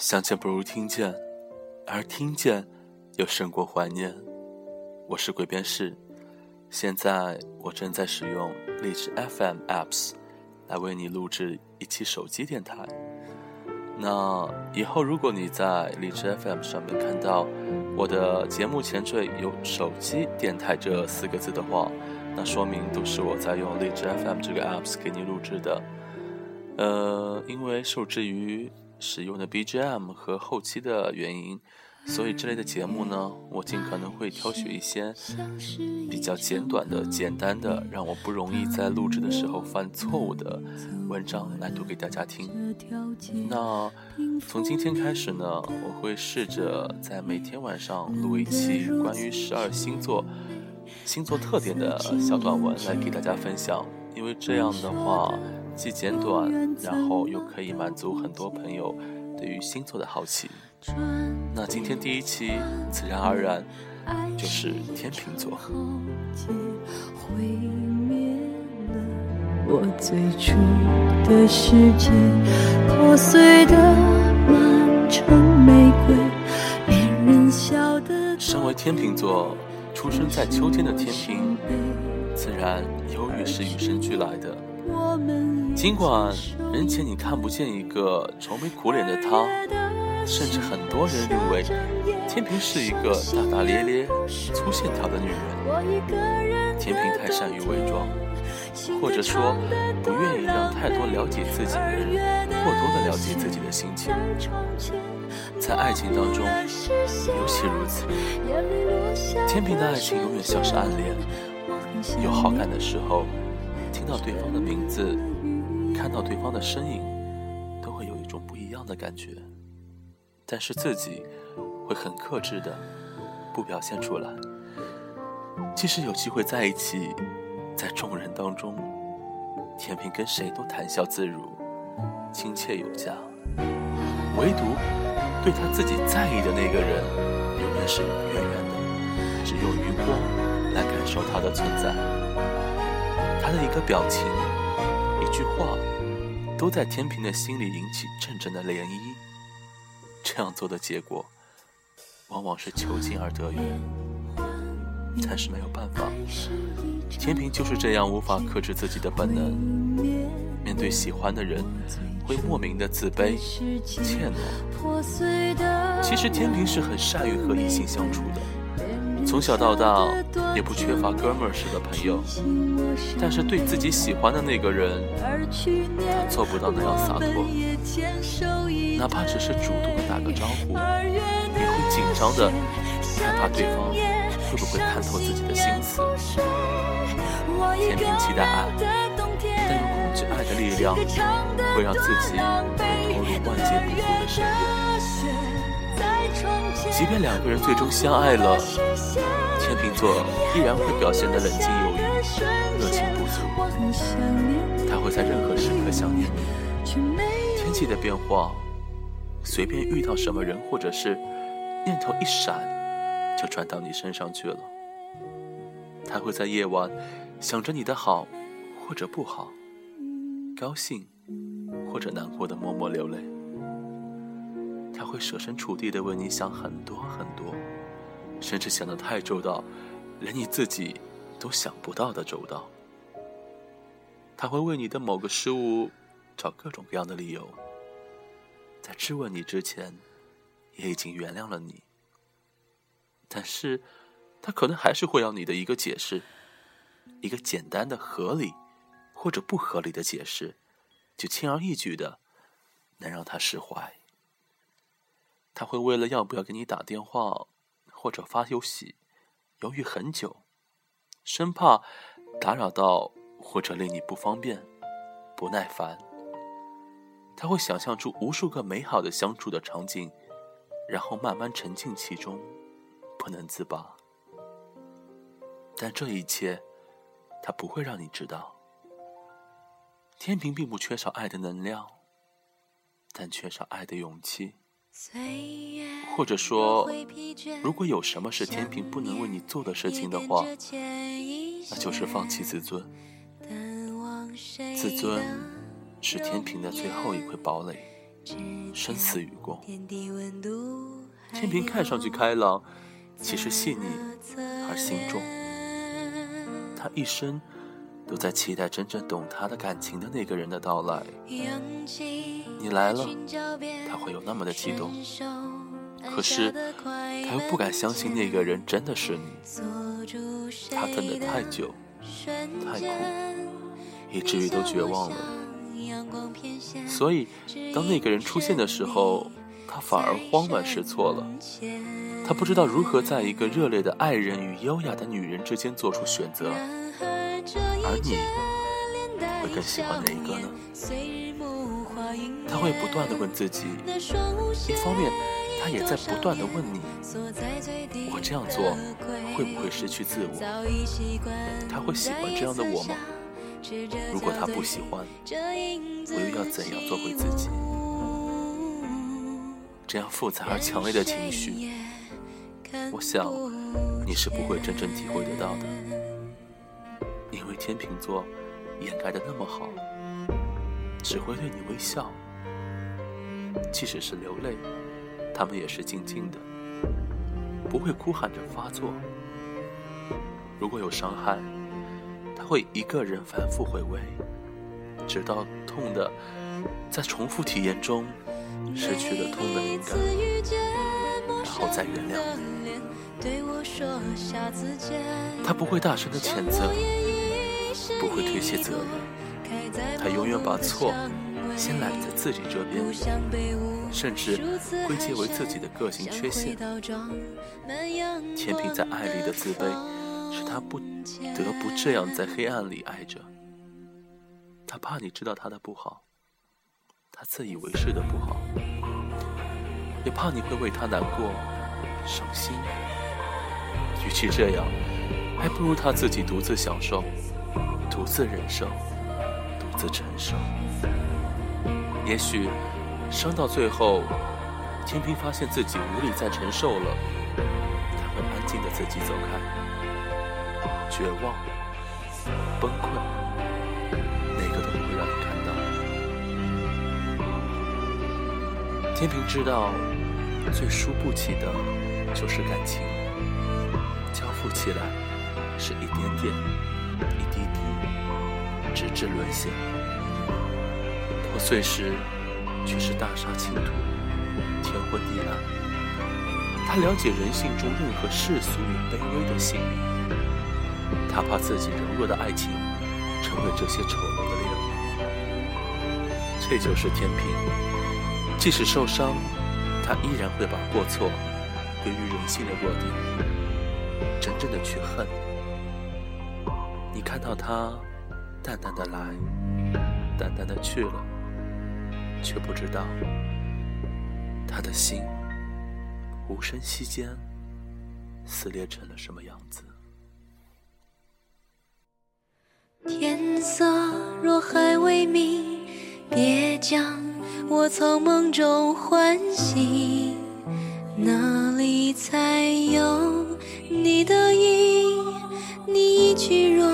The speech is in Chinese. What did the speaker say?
相见不如听见，而听见又胜过怀念。我是鬼边士，现在我正在使用荔枝 FM apps 来为你录制一期手机电台。那以后如果你在荔枝 FM 上面看到我的节目前缀有“手机电台”这四个字的话，那说明都是我在用荔枝 FM 这个 apps 给你录制的。呃，因为受制于使用的 BGM 和后期的原因，所以这类的节目呢，我尽可能会挑选一些比较简短的、简单的，让我不容易在录制的时候犯错误的文章来读给大家听。那从今天开始呢，我会试着在每天晚上录一期关于十二星座星座特点的小短文来给大家分享，因为这样的话。既简短，然后又可以满足很多朋友对于星座的好奇。那今天第一期，自然而然就是天秤座。身为天秤座，出生在秋天的天平，自然忧郁是与生俱来的。尽管人前你看不见一个愁眉苦脸的他，甚至很多人认为天平是一个大大咧咧、粗线条的女人。天平太善于伪装，或者说不愿意让太多了解自己的人过多的了解自己的心情。在爱情当中尤其如此，天平的爱情永远像是暗恋，有好感的时候。听到对方的名字，看到对方的身影，都会有一种不一样的感觉。但是自己会很克制的，不表现出来。即使有机会在一起，在众人当中，天平跟谁都谈笑自如，亲切有加。唯独对他自己在意的那个人，永远是远远的，只用余光来感受他的存在。他的一个表情，一句话，都在天平的心里引起阵阵的涟漪。这样做的结果，往往是求进而得远。但是没有办法，天平就是这样无法克制自己的本能。面对喜欢的人，会莫名的自卑、怯懦。其实天平是很善于和异性相处的。从小到大也不缺乏哥们儿式的朋友，但是对自己喜欢的那个人，他做不到那样洒脱。哪怕只是主动的打个招呼，也会紧张的，害怕对方会不会看透自己的心思。天平期待爱，但又恐惧爱的力量会让自己投入万劫不复的深渊。即便两个人最终相爱了，天秤座依然会表现得冷静犹豫，热情不足。他会在任何时刻想念你。天气的变化，随便遇到什么人或者是念头一闪，就转到你身上去了。他会在夜晚想着你的好或者不好，高兴或者难过的默默流泪。他会设身处地的为你想很多很多，甚至想的太周到，连你自己都想不到的周到。他会为你的某个失误找各种各样的理由，在质问你之前，也已经原谅了你。但是，他可能还是会要你的一个解释，一个简单的合理或者不合理的解释，就轻而易举的能让他释怀。他会为了要不要给你打电话或者发游戏，犹豫很久，生怕打扰到或者令你不方便、不耐烦。他会想象出无数个美好的相处的场景，然后慢慢沉浸其中，不能自拔。但这一切，他不会让你知道。天平并不缺少爱的能量，但缺少爱的勇气。或者说，如果有什么是天平不能为你做的事情的话，那就是放弃自尊。自尊是天平的最后一块堡垒。生死与共。天平看上去开朗，其实细腻而心重。他一生都在期待真正懂他的感情的那个人的到来。你来了，他会有那么的激动。可是他又不敢相信那个人真的是你。他等得太久，太苦，以至于都绝望了。所以，当那个人出现的时候。他反而慌乱失措了，他不知道如何在一个热烈的爱人与优雅的女人之间做出选择，而你会更喜欢哪一个呢？他会不断的问自己，一方面，他也在不断的问你：我这样做会不会失去自我？他会喜欢这样的我吗？如果他不喜欢，我又要怎样做回自己？这样复杂而强烈的情绪，我想你是不会真正体会得到的，因为天秤座掩盖的那么好，只会对你微笑，即使是流泪，他们也是静静的，不会哭喊着发作。如果有伤害，他会一个人反复回味，直到痛的在重复体验中。失去了痛的灵感，然后再原谅你。他不会大声的谴责，不会推卸责任，他永远把错先揽在自己这边，甚至归结为自己的个性缺陷。天平在爱里的自卑，使他不得不这样在黑暗里爱着。他怕你知道他的不好。他自以为是的不好，也怕你会为他难过、伤心。与其这样，还不如他自己独自享受、独自忍受、独自承受。也许伤到最后，天平发现自己无力再承受了，他会安静的自己走开，绝望、崩溃。哪个都不会让你看到天平知道，最输不起的，就是感情。交付起来，是一点点，一滴滴，直至沦陷。破碎时，却是大杀倾土，天昏地暗。他了解人性中任何世俗与卑微的心理，他怕自己柔弱的爱情，成为这些丑陋的猎物。这就是天平。即使受伤，他依然会把过错归于人性的弱点，真正的去恨。你看到他淡淡的来，淡淡的去了，却不知道他的心无声息间撕裂成了什么样子。天色若还未明，别将。我从梦中唤醒，哪里才有你的影？你一句若